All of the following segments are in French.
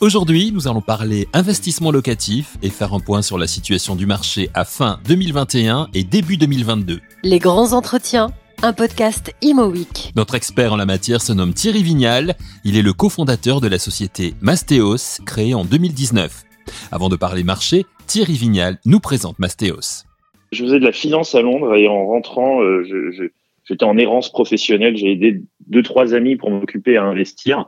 Aujourd'hui, nous allons parler investissement locatif et faire un point sur la situation du marché à fin 2021 et début 2022. Les grands entretiens, un podcast Imo Notre expert en la matière se nomme Thierry Vignal. Il est le cofondateur de la société Mastéos, créée en 2019. Avant de parler marché, Thierry Vignal nous présente Mastéos. Je faisais de la finance à Londres et en rentrant, euh, J'étais en errance professionnelle, j'ai aidé deux trois amis pour m'occuper à investir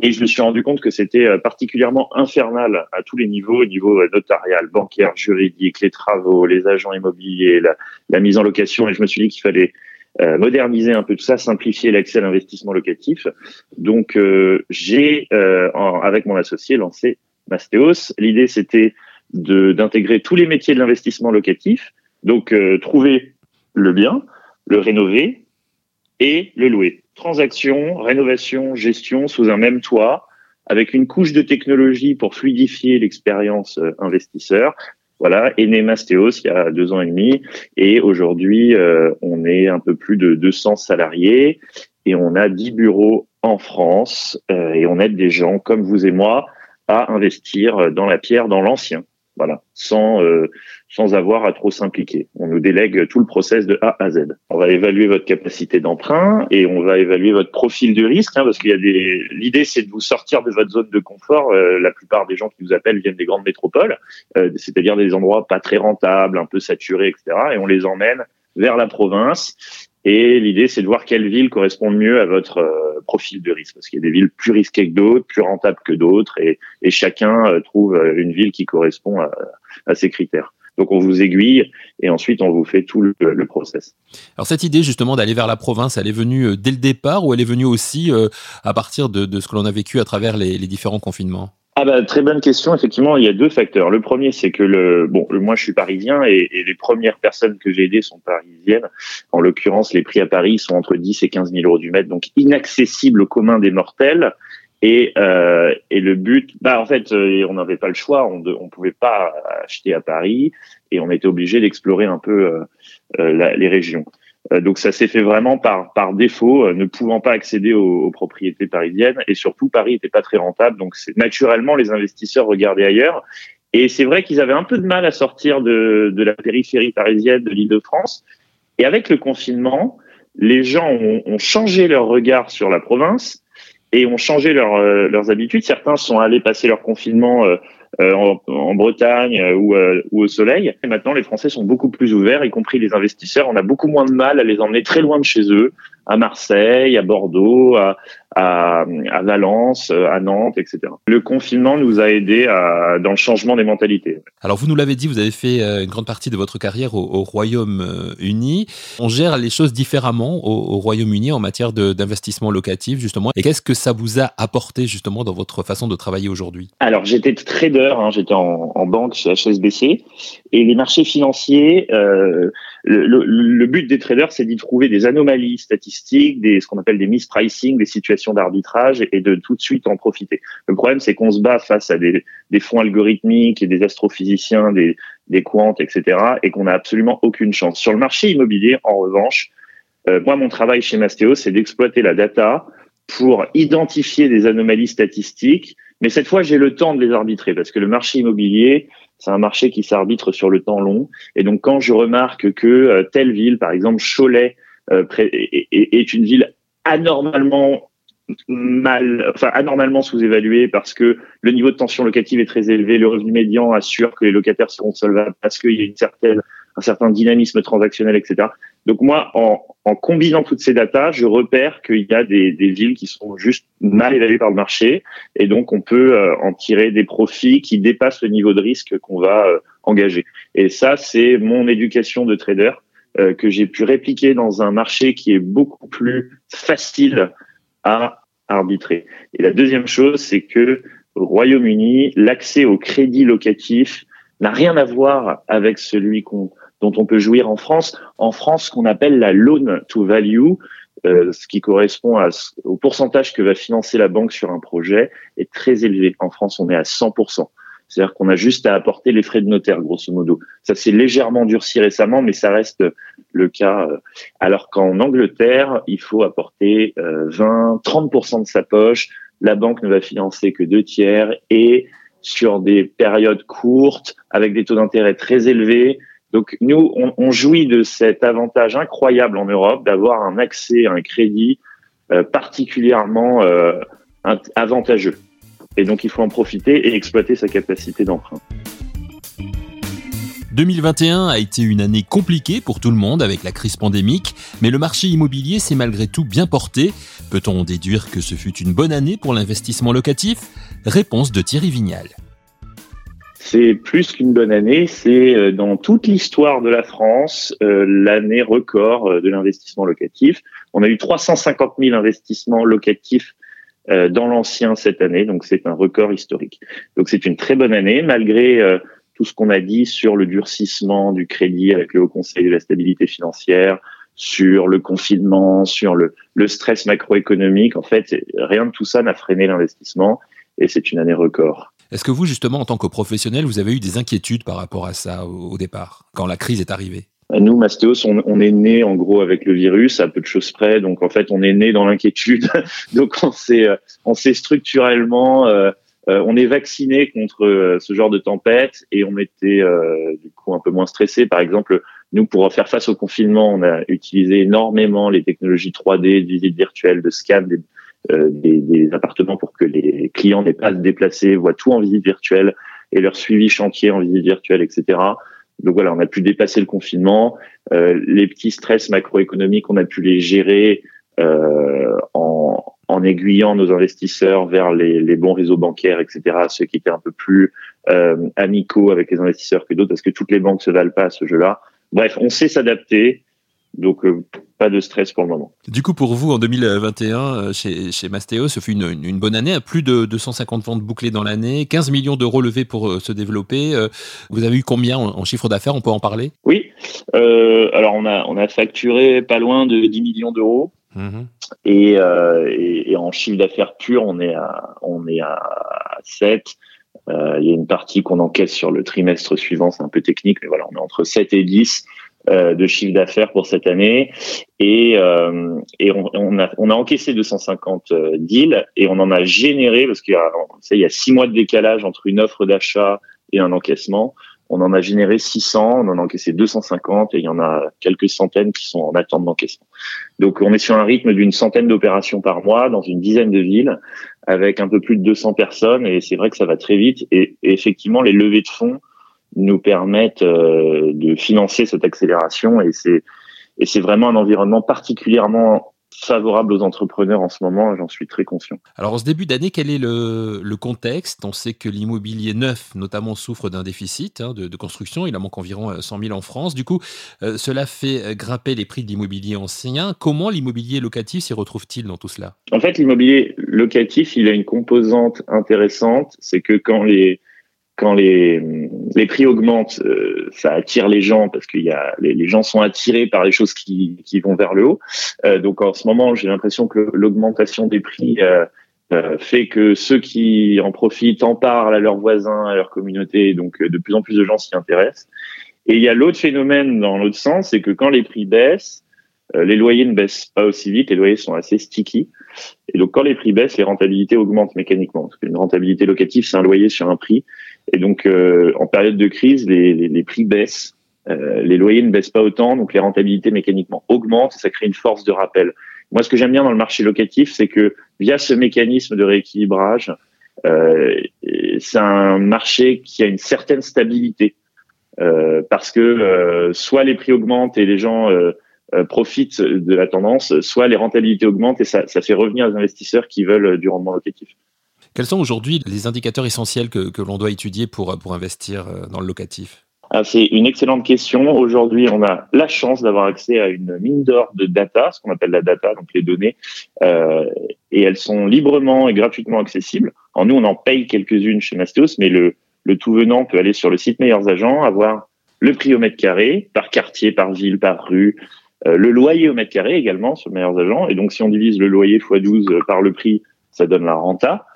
et je me suis rendu compte que c'était euh, particulièrement infernal à tous les niveaux, au niveau euh, notarial, bancaire, juridique, les travaux, les agents immobiliers, la, mise en location et je me suis dit qu'il fallait euh, moderniser un peu tout ça, simplifier l'accès à l'investissement locatif. Donc j'ai avec mon associé lancé Mastéos. L'idée c'était d'intégrer tous les métiers de l'investissement locatif, donc trouver le bien, le rénover et le louer. Transaction, rénovation, gestion sous un même toit, avec une couche de technologie pour fluidifier l'expérience euh, investisseur. Voilà, est né il y a deux ans et demi, et aujourd'hui euh, on est un peu plus de 200 salariés et on a 10 bureaux en France euh, et on aide des gens comme vous et moi à investir dans la pierre, dans l'ancien. Voilà, sans euh, sans avoir à trop s'impliquer. On nous délègue tout le process de A à Z. On va évaluer votre capacité d'emprunt et on va évaluer votre profil de risque, hein, parce qu'il y a des. L'idée, c'est de vous sortir de votre zone de confort. Euh, la plupart des gens qui vous appellent viennent des grandes métropoles, euh, c'est-à-dire des endroits pas très rentables, un peu saturés, etc. Et on les emmène vers la province et l'idée, c'est de voir quelle ville correspond mieux à votre euh, profil de risque, parce qu'il y a des villes plus risquées que d'autres, plus rentables que d'autres, et, et, chacun euh, trouve euh, une ville qui correspond à, à ces critères. Donc on vous aiguille et ensuite on vous fait tout le, le process. Alors cette idée justement d'aller vers la province, elle est venue dès le départ ou elle est venue aussi à partir de, de ce que l'on a vécu à travers les, les différents confinements? Ah bah, très bonne question. Effectivement, il y a deux facteurs. Le premier, c'est que le bon, moi je suis parisien et, et les premières personnes que j'ai aidées sont parisiennes. En l'occurrence, les prix à Paris sont entre 10 et 15 000 euros du mètre, donc inaccessible au commun des mortels. Et, euh, et le but, bah en fait, euh, on n'avait pas le choix. On ne pouvait pas acheter à Paris et on était obligé d'explorer un peu euh, euh les régions. Euh, donc ça s'est fait vraiment par par défaut, euh, ne pouvant pas accéder aux, propriétés parisiennes et surtout Paris n'était pas très rentable. Donc naturellement les investisseurs regardaient ailleurs. Et c'est vrai qu'ils avaient un peu de mal à sortir de, de la périphérie parisienne de l'Île-de-France. Et avec le confinement, les gens ont, ont, changé leur regard sur la province et ont changé leur, euh, leurs habitudes. Certains sont allés passer leur confinement euh, en, Bretagne euh, ou, euh, ou, au soleil. Et maintenant, les Français sont beaucoup plus ouverts, y compris les investisseurs. On a beaucoup moins de mal à les emmener très loin de chez eux, à Marseille, à Bordeaux, à, à, à Valence, à Nantes, etc. Le confinement nous a aidés à, dans le changement des mentalités. Alors, vous nous l'avez dit, vous avez fait une grande partie de votre carrière au, au Royaume-Uni. On gère les choses différemment au, au Royaume-Uni en matière d'investissement locatif, justement. Et qu'est-ce que ça vous a apporté, justement, dans votre façon de travailler aujourd'hui? Alors, j'étais Hein, j'étais en, banque chez HSBC, et les marchés financiers, euh, le, but des traders, c'est d'y trouver des anomalies statistiques, ce qu'on appelle des mispricing, des situations d'arbitrage, et de tout de suite en profiter. Le problème, c'est qu'on se bat face à des, fonds algorithmiques et des astrophysiciens, des, des etc., et qu'on n'a absolument aucune chance. Sur le marché immobilier, en revanche, euh, moi, mon travail chez Mastéo, c'est d'exploiter la data pour identifier des anomalies statistiques mais cette fois, j'ai le temps de les arbitrer parce que le marché immobilier, c'est un marché qui s'arbitre sur le temps long. Et donc, quand je remarque que euh, telle ville, par exemple Cholet, euh, est, une ville anormalement mal, enfin anormalement sous-évaluée parce que le niveau de tension locative est très élevé, le revenu médian assure que les locataires seront solvables parce qu'il y a une certaine, un certain dynamisme transactionnel, etc. Donc moi, en, en combinant toutes ces datas, je repère qu'il y a des, des, villes qui sont juste mal évaluées par le marché, et donc on peut euh, en tirer des profits qui dépassent le niveau de risque qu'on va euh, engager. Et ça, c'est mon éducation de trader euh, que j'ai pu répliquer dans un marché qui est beaucoup plus facile à arbitrer. Et la deuxième chose, c'est que au Royaume-Uni, l'accès au crédit locatif n'a rien à voir avec celui qu'on dont on peut jouir en France. En France, ce qu'on appelle la loan to value, euh, ce qui correspond à, au pourcentage que va financer la banque sur un projet, est très élevé. En France, on est à 100%. C'est-à-dire qu'on a juste à apporter les frais de notaire, grosso modo. Ça s'est légèrement durci récemment, mais ça reste le cas. Euh, alors qu'en Angleterre, il faut apporter 20, 30% de sa poche. La banque ne va financer que deux tiers et sur des périodes courtes, avec des taux d'intérêt très élevés. Donc nous, on, jouit de cet avantage incroyable en Europe d'avoir un accès à un crédit euh, particulièrement euh, avantageux. Et donc il faut en profiter et exploiter sa capacité d'emprunt. 2021 a été une année compliquée pour tout le monde avec la crise pandémique, mais le marché immobilier s'est malgré tout bien porté. Peut-on déduire que ce fut une bonne année pour l'investissement locatif? Réponse de Thierry Vignal. C'est plus qu'une bonne année, c'est euh, dans toute l'histoire de la France euh, l'année record euh, de l'investissement locatif. On a eu 350 000 investissements locatifs dans l'ancien cette année, donc c'est un record historique. Donc c'est une très bonne année malgré tout ce qu'on a dit sur le durcissement du crédit avec le Haut Conseil de la stabilité financière, sur le confinement, sur le, le stress macroéconomique. En fait, rien de tout ça n'a freiné l'investissement et c'est une année record. Est-ce que vous, justement, en tant que professionnel, vous avez eu des inquiétudes par rapport à ça au, départ, quand la crise est arrivée? Nous, Mastéos, on, est né en gros avec le virus, à peu de choses près. Donc en fait, on est né dans l'inquiétude. donc on s'est, on s'est structurellement euh, euh, on est vacciné contre euh, ce genre de tempête et on était euh, du coup un peu moins stressé. Par exemple, nous, pour faire face au confinement, on a utilisé énormément les technologies 3D, de visite virtuelle, de scan des, des, appartements pour que les clients n'aient pas à se déplacer, voient tout en visite virtuelle et leur suivi chantier en visite virtuelle, etc. Donc voilà, on a pu dépasser le confinement. les petits stress macroéconomiques, on a pu les gérer en, en aiguillant nos investisseurs vers les, les, bons réseaux bancaires, etc., ceux qui étaient un peu plus euh, amicaux avec les investisseurs que d'autres, parce que toutes les banques se valent pas à ce jeu-là. Bref, on sait s'adapter, donc euh, pas de stress pour le moment. Du coup, pour vous, en 2021, euh, chez, chez Mastéo, ce fut une, une, bonne année, plus de 250 ventes bouclées dans l'année, 15 millions d'euros levés pour euh, se développer. Vous avez eu combien en, chiffre d'affaires On peut en parler? Oui, alors on a, on a facturé pas loin de 10 millions d'euros. Mmh. Et, et, et, en chiffre d'affaires pur, on est à, on est à 7. Euh, il y a une partie qu'on encaisse sur le trimestre suivant, c'est un peu technique, mais voilà, on est entre 7 et 10 euh, de chiffre d'affaires pour cette année. Et, euh, et on, on, a, on a encaissé 250 euh, deals et on en a généré, parce qu'il y a, il y a six mois de décalage entre une offre d'achat et un encaissement. On en a généré 600, on en a encaissé 250 et il y en a quelques centaines qui sont en attente d'encaissement. Donc on est sur un rythme d'une centaine d'opérations par mois dans une dizaine de villes avec un peu plus de 200 personnes et c'est vrai que ça va très vite et, effectivement les levées de fonds nous permettent euh, de financer cette accélération et c'est et c'est vraiment un environnement particulièrement favorable aux entrepreneurs en ce moment, j'en suis très conscient. Alors en ce début d'année, quel est le, le contexte? On sait que l'immobilier neuf, notamment, souffre d'un déficit hein, de, de, construction, il en manque environ 100 euh, 000 en France. Du coup, euh, cela fait grimper les prix de l'immobilier ancien. Comment l'immobilier locatif s'y retrouve-t-il dans tout cela? En fait, l'immobilier locatif, il a une composante intéressante, c'est que quand les quand les, prix augmentent, euh, ça attire les gens parce que y a, les, gens sont attirés par les choses qui, vont vers le haut. Euh, donc en ce moment, j'ai l'impression que l'augmentation des prix euh, fait que ceux qui en profitent en parlent à leurs voisins, à leur communauté. Donc de plus en plus de gens s'y intéressent. Et il y a l'autre phénomène dans l'autre sens, c'est que quand les prix baissent, les loyers ne baissent pas aussi vite, les loyers sont assez sticky. Et donc quand les prix baissent, les rentabilités augmentent mécaniquement. Parce qu'une rentabilité locative, c'est un loyer sur un prix. Et donc, euh, en période de crise, les, les, les prix baissent, euh, les loyers ne baissent pas autant, donc les rentabilités mécaniquement augmentent, et ça crée une force de rappel. Moi, ce que j'aime bien dans le marché locatif, c'est que via ce mécanisme de rééquilibrage, euh, c'est un marché qui a une certaine stabilité, euh, parce que euh, soit les prix augmentent et les gens euh, profitent de la tendance, soit les rentabilités augmentent et ça, ça fait revenir les investisseurs qui veulent du rendement locatif. Quels sont aujourd'hui les indicateurs essentiels que, que l'on doit étudier pour, pour investir euh, dans le locatif? Ah, c'est une excellente question. Aujourd'hui, on a la chance d'avoir accès à une mine d'or de data, ce qu'on appelle la data, donc les données, euh, et elles sont librement et gratuitement accessibles. En nous, on en paye quelques-unes chez Mastéos, mais le, le tout venant peut aller sur le site Meilleurs Agents, avoir le prix au mètre carré, par quartier, par ville, par rue, euh, le loyer au mètre carré également sur Meilleurs Agents. Et donc, si on divise le loyer x 12 par le prix, ça donne la renta.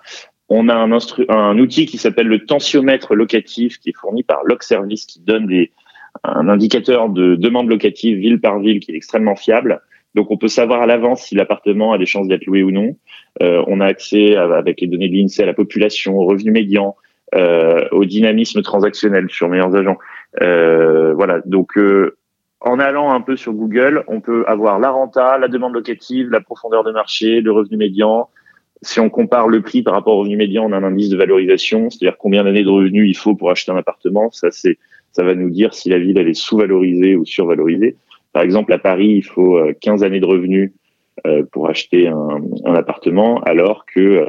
On a un, un outil qui s'appelle le tensiomètre locatif qui est fourni par Service qui donne des, un indicateur de demande locative ville par ville qui est extrêmement fiable. Donc on peut savoir à l'avance si l'appartement a des chances d'être loué ou non. Euh, on a accès avec les données de l'INSEE à la population, au revenu médian, euh, au dynamisme transactionnel sur meilleurs agents. Euh, voilà. Donc euh, en allant un peu sur Google, on peut avoir la renta, la demande locative, la profondeur de marché, le revenu médian. Si on compare le prix par rapport au revenu médian, on a un indice de valorisation, c'est-à-dire combien d'années de revenus il faut pour acheter un appartement. Ça, c'est, ça va nous dire si la ville elle est sous-valorisée ou survalorisée. Par exemple, à Paris, il faut 15 années de revenus pour acheter un, un appartement, alors que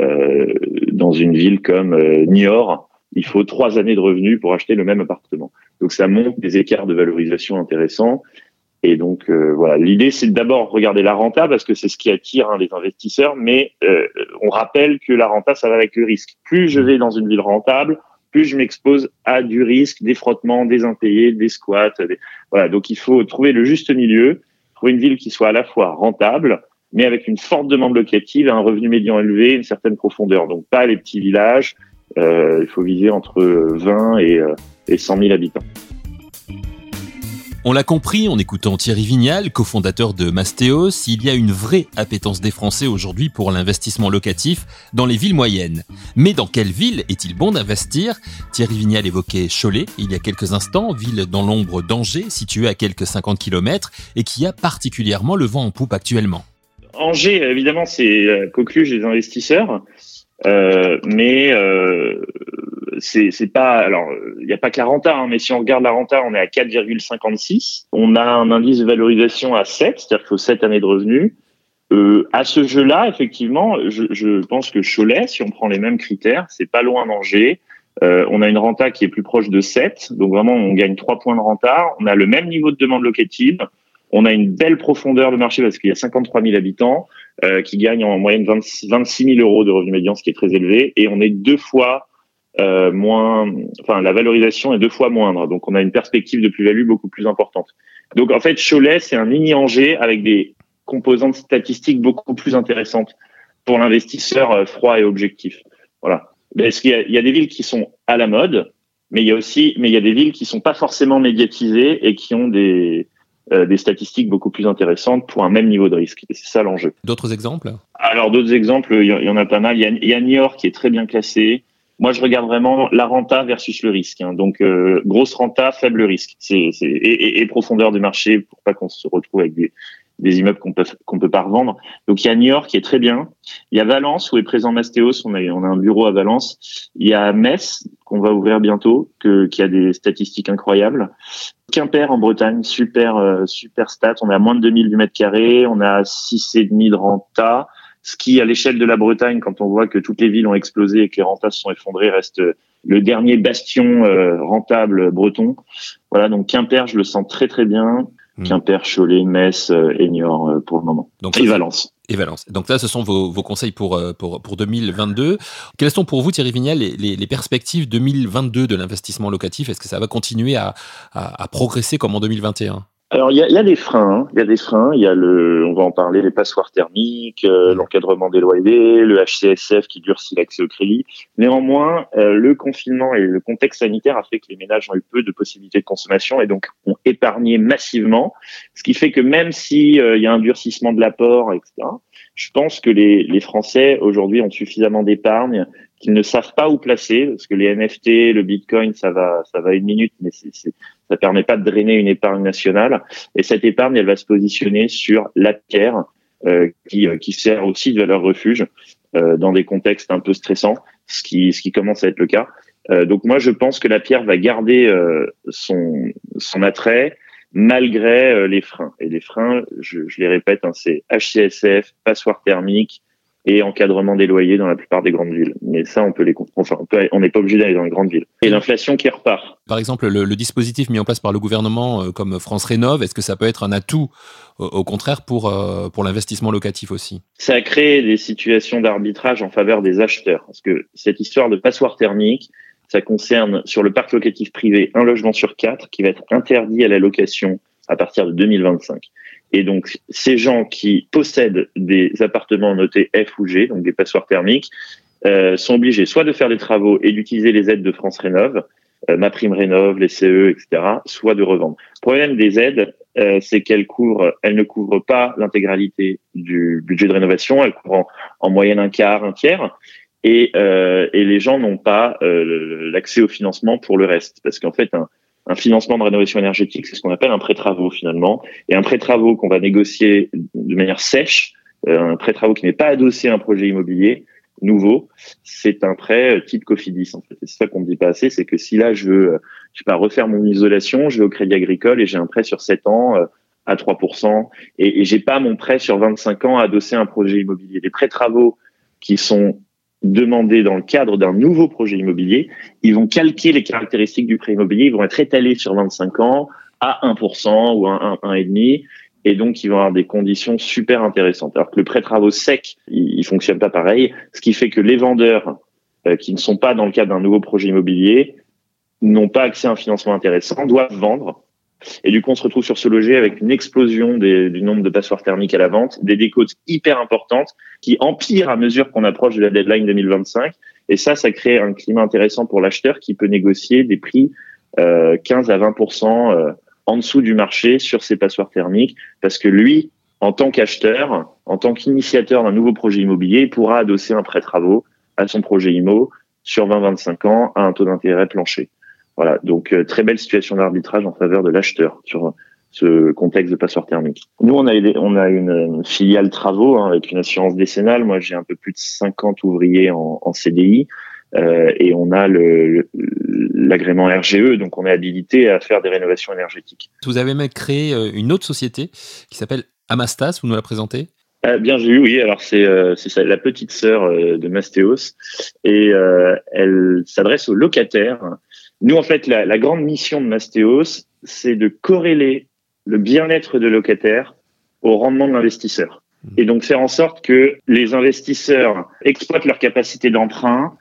euh, dans une ville comme euh, Niort, il faut trois années de revenus pour acheter le même appartement. Donc ça montre des écarts de valorisation intéressants. Et donc euh, voilà, l'idée c'est d'abord regarder la renta parce que c'est ce qui attire hein, les investisseurs, mais on rappelle que la renta ça va avec le risque. Plus je vais dans une ville rentable, plus je m'expose à du risque, des frottements, des impayés, des squats. Voilà, donc il faut trouver le juste milieu, trouver une ville qui soit à la fois rentable, mais avec une forte demande locative un revenu médian élevé, une certaine profondeur. Donc pas les petits villages, euh, il faut viser entre 20 et, euh, et 100 000 habitants. On l'a compris en écoutant Thierry Vignal, cofondateur de Mastéos, il y a une vraie appétence des Français aujourd'hui pour l'investissement locatif dans les villes moyennes. Mais dans quelle ville est-il bon d'investir? Thierry Vignal évoquait Cholet il y a quelques instants, ville dans l'ombre d'Angers, située à quelques 50 km et qui a particulièrement le vent en poupe actuellement. Angers, évidemment, c'est coqueluche des investisseurs, euh, mais euh, c'est pas. Alors, il n'y a pas que la renta, hein, mais si on regarde la renta, on est à 4,56. On a un indice de valorisation à 7, c'est-à-dire qu'il faut 7 années de revenus. Euh, à ce jeu-là, effectivement, je, je, pense que Cholet, si on prend les mêmes critères, c'est pas loin d'Angers. Euh, on a une renta qui est plus proche de 7, donc vraiment on gagne 3 points de renta. On a le même niveau de demande locative. On a une belle profondeur de marché parce qu'il y a 53 000 habitants euh, qui gagnent en moyenne 26, 000 euros de revenu médian, ce qui est très élevé. Et on est deux fois euh, moins, enfin la valorisation est deux fois moindre. Donc on a une perspective de plus-value beaucoup plus importante. Donc en fait, Cholet, c'est un mini Angers avec des composantes statistiques beaucoup plus intéressantes pour l'investisseur euh, froid et objectif. Voilà. Parce qu'il y, y a des villes qui sont à la mode, mais il y a aussi, mais il y a des villes qui sont pas forcément médiatisées et qui ont des euh, des statistiques beaucoup plus intéressantes pour un même niveau de risque. C'est ça l'enjeu. D'autres exemples? Alors d'autres exemples, il y, en a pas mal. Il y a, il y a Niort qui est très bien classé. Moi, je regarde vraiment la renta versus le risque. Hein. Donc, euh, grosse renta, faible risque. Et, et, profondeur du marché pour pas qu'on se retrouve avec des, des immeubles qu'on peut qu'on peut pas revendre. Donc il y a Niort qui est très bien. Il y a Valence où est présent Mastéos. On a on a un bureau à Valence. Il y a Metz qu'on va ouvrir bientôt, que, qui a des statistiques incroyables. Quimper en Bretagne, super euh, super stat. On est à moins de 2000 du mètre carré. On a six et demi de renta. Ce qui, à l'échelle de la Bretagne, quand on voit que toutes les villes ont explosé et que les rentas se sont effondrés, reste le dernier bastion euh, rentable breton. Voilà, donc Quimper, je le sens très très bien. Hmm. Quimper, Cholet, Metz euh, euh, pour le moment. Donc, et Valence. Et Valence. Donc là, ce sont vos, vos conseils pour, euh, pour, pour 2022. Quelles sont pour vous, Thierry Vignal, les, les, les perspectives 2022 de l'investissement locatif? Est-ce que ça va continuer à, à, à progresser comme en 2021 alors il y a, y a, des freins, hein. il y a des freins, il y a le, on va en parler, les passoires thermiques, euh, l'encadrement des loyers, le HCSF qui durcit l'accès au crédit. Néanmoins, euh, le confinement et le contexte sanitaire a fait que les ménages ont eu peu de possibilités de consommation et donc ont épargné massivement, ce qui fait que même si euh, il y a un durcissement de l'apport, etc. Je pense que les, les Français aujourd'hui ont suffisamment d'épargne qu'ils ne savent pas où placer parce que les NFT, le Bitcoin, ça va, ça va une minute, mais c'est, ça permet pas de drainer une épargne nationale. Et cette épargne, elle va se positionner sur la pierre, euh, qui, euh, qui sert aussi de valeur refuge euh, dans des contextes un peu stressants, ce qui, ce qui commence à être le cas. Euh, donc moi, je pense que la pierre va garder euh, son, son attrait malgré les freins. Et les freins, je, je les répète, hein, c'est HCSF, passoire thermique, et encadrement des loyers dans la plupart des grandes villes. Mais ça, on peut les, enfin, on n'est pas obligé d'aller dans les grandes villes. Et l'inflation qui repart. Par exemple, le, le, dispositif mis en place par le gouvernement, euh, comme France Rénove, est-ce que ça peut être un atout, au, au contraire, pour euh, pour l'investissement locatif aussi? Ça a créé des situations d'arbitrage en faveur des acheteurs, parce que cette histoire de passoire thermique, ça concerne sur le parc locatif privé un logement sur quatre qui va être interdit à la location à partir de 2025. Et donc, ces gens qui possèdent des appartements notés F ou G, donc des passoires thermiques, euh, sont obligés soit de faire des travaux et d'utiliser les aides de France Rénov, euh, ma prime rénov, les CE, etc., soit de revendre. Le problème des aides, euh, c'est qu'elles couvrent, elles ne couvrent pas l'intégralité du budget de rénovation, elles couvrent en, moyenne un quart, un tiers, et, euh, et les gens n'ont pas euh, l'accès au financement pour le reste, parce qu'en fait, un financement de rénovation énergétique, c'est ce qu'on appelle un prêt travaux finalement, et un prêt travaux qu'on va négocier de manière sèche, un prêt travaux qui n'est pas adossé à un projet immobilier, nouveau, c'est un prêt euh, type Cofidis en fait. C'est ça qu'on ne dit pas assez, c'est que si là je veux, euh, je pas, refaire mon isolation, je vais au Crédit Agricole et j'ai un prêt sur 7 ans euh, à 3% et, et j'ai pas mon prêt sur 25 ans adossé à un projet immobilier. Les prêts travaux qui sont demandés dans le cadre d'un nouveau projet immobilier, ils vont calquer les caractéristiques du prêt immobilier, ils vont être étalés sur 25 ans à 1% ou à 1,5% et donc ils vont avoir des conditions super intéressantes. Alors que le prêt travaux sec, il, fonctionne pas pareil, ce qui fait que les vendeurs euh, qui ne sont pas dans le cadre d'un nouveau projet immobilier n'ont pas accès à un financement intéressant, doivent vendre. Et du coup, on se retrouve sur ce loger avec une explosion du nombre de passoires thermiques à la vente, des décotes hyper importantes qui empirent à mesure qu'on approche de la deadline 2025. Et ça, ça crée un climat intéressant pour l'acheteur qui peut négocier des prix euh, 15 à 20% en dessous du marché sur ces passoires thermiques parce que lui, en tant qu'acheteur, en tant qu'initiateur d'un nouveau projet immobilier, pourra adosser un prêt travaux à son projet IMO sur 20-25 ans à un taux d'intérêt plancher. Voilà, donc euh, très belle situation d'arbitrage en faveur de l'acheteur sur ce contexte de passoire thermique. Nous, on a, on a une, filiale travaux hein, avec une assurance décennale. Moi, j'ai un peu plus de 50 ouvriers en, en CDI. Euh, et on a l'agrément RGE, donc on est habilité à faire des rénovations énergétiques. Vous avez même créé euh, une autre société qui s'appelle Amastas, vous nous la présentez? Bien vu, oui. Alors c'est c'est la petite sœur de Mastéos et elle s'adresse aux locataires. Nous, en fait, la, la grande mission de Mastéos, c'est de corréler le bien-être de locataires au rendement de l'investisseur. Mmh. Et donc faire en sorte que les investisseurs exploitent leur capacité d'emprunt,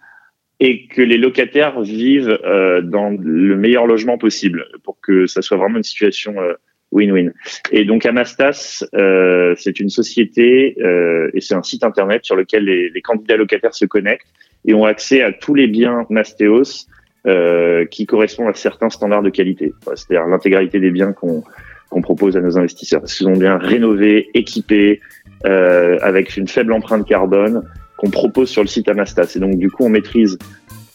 et que les locataires vivent euh, dans le meilleur logement possible pour que ça soit vraiment une situation euh, win-win. et donc Amastas, euh, c'est une société euh, et c'est un site internet sur lequel les, les, candidats locataires se connectent et ont accès à tous les biens Mastéos euh, qui correspondent à certains standards de qualité. C'est-à-dire l'intégralité des biens qu'on propose à nos investisseurs. Ils sont bien rénovés, équipés, avec une faible empreinte carbone qu'on propose sur le site Amastas. Et donc, du coup, on maîtrise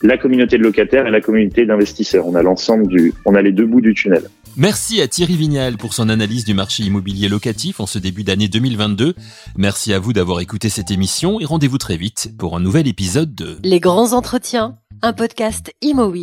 la communauté de locataires et la communauté d'investisseurs. On a l'ensemble du, on a les deux bouts du tunnel. Merci à Thierry Vignal pour son analyse du marché immobilier locatif en ce début d'année 2022. Merci à vous d'avoir écouté cette émission et rendez-vous très vite pour un nouvel épisode de Les grands entretiens, un podcast Imo.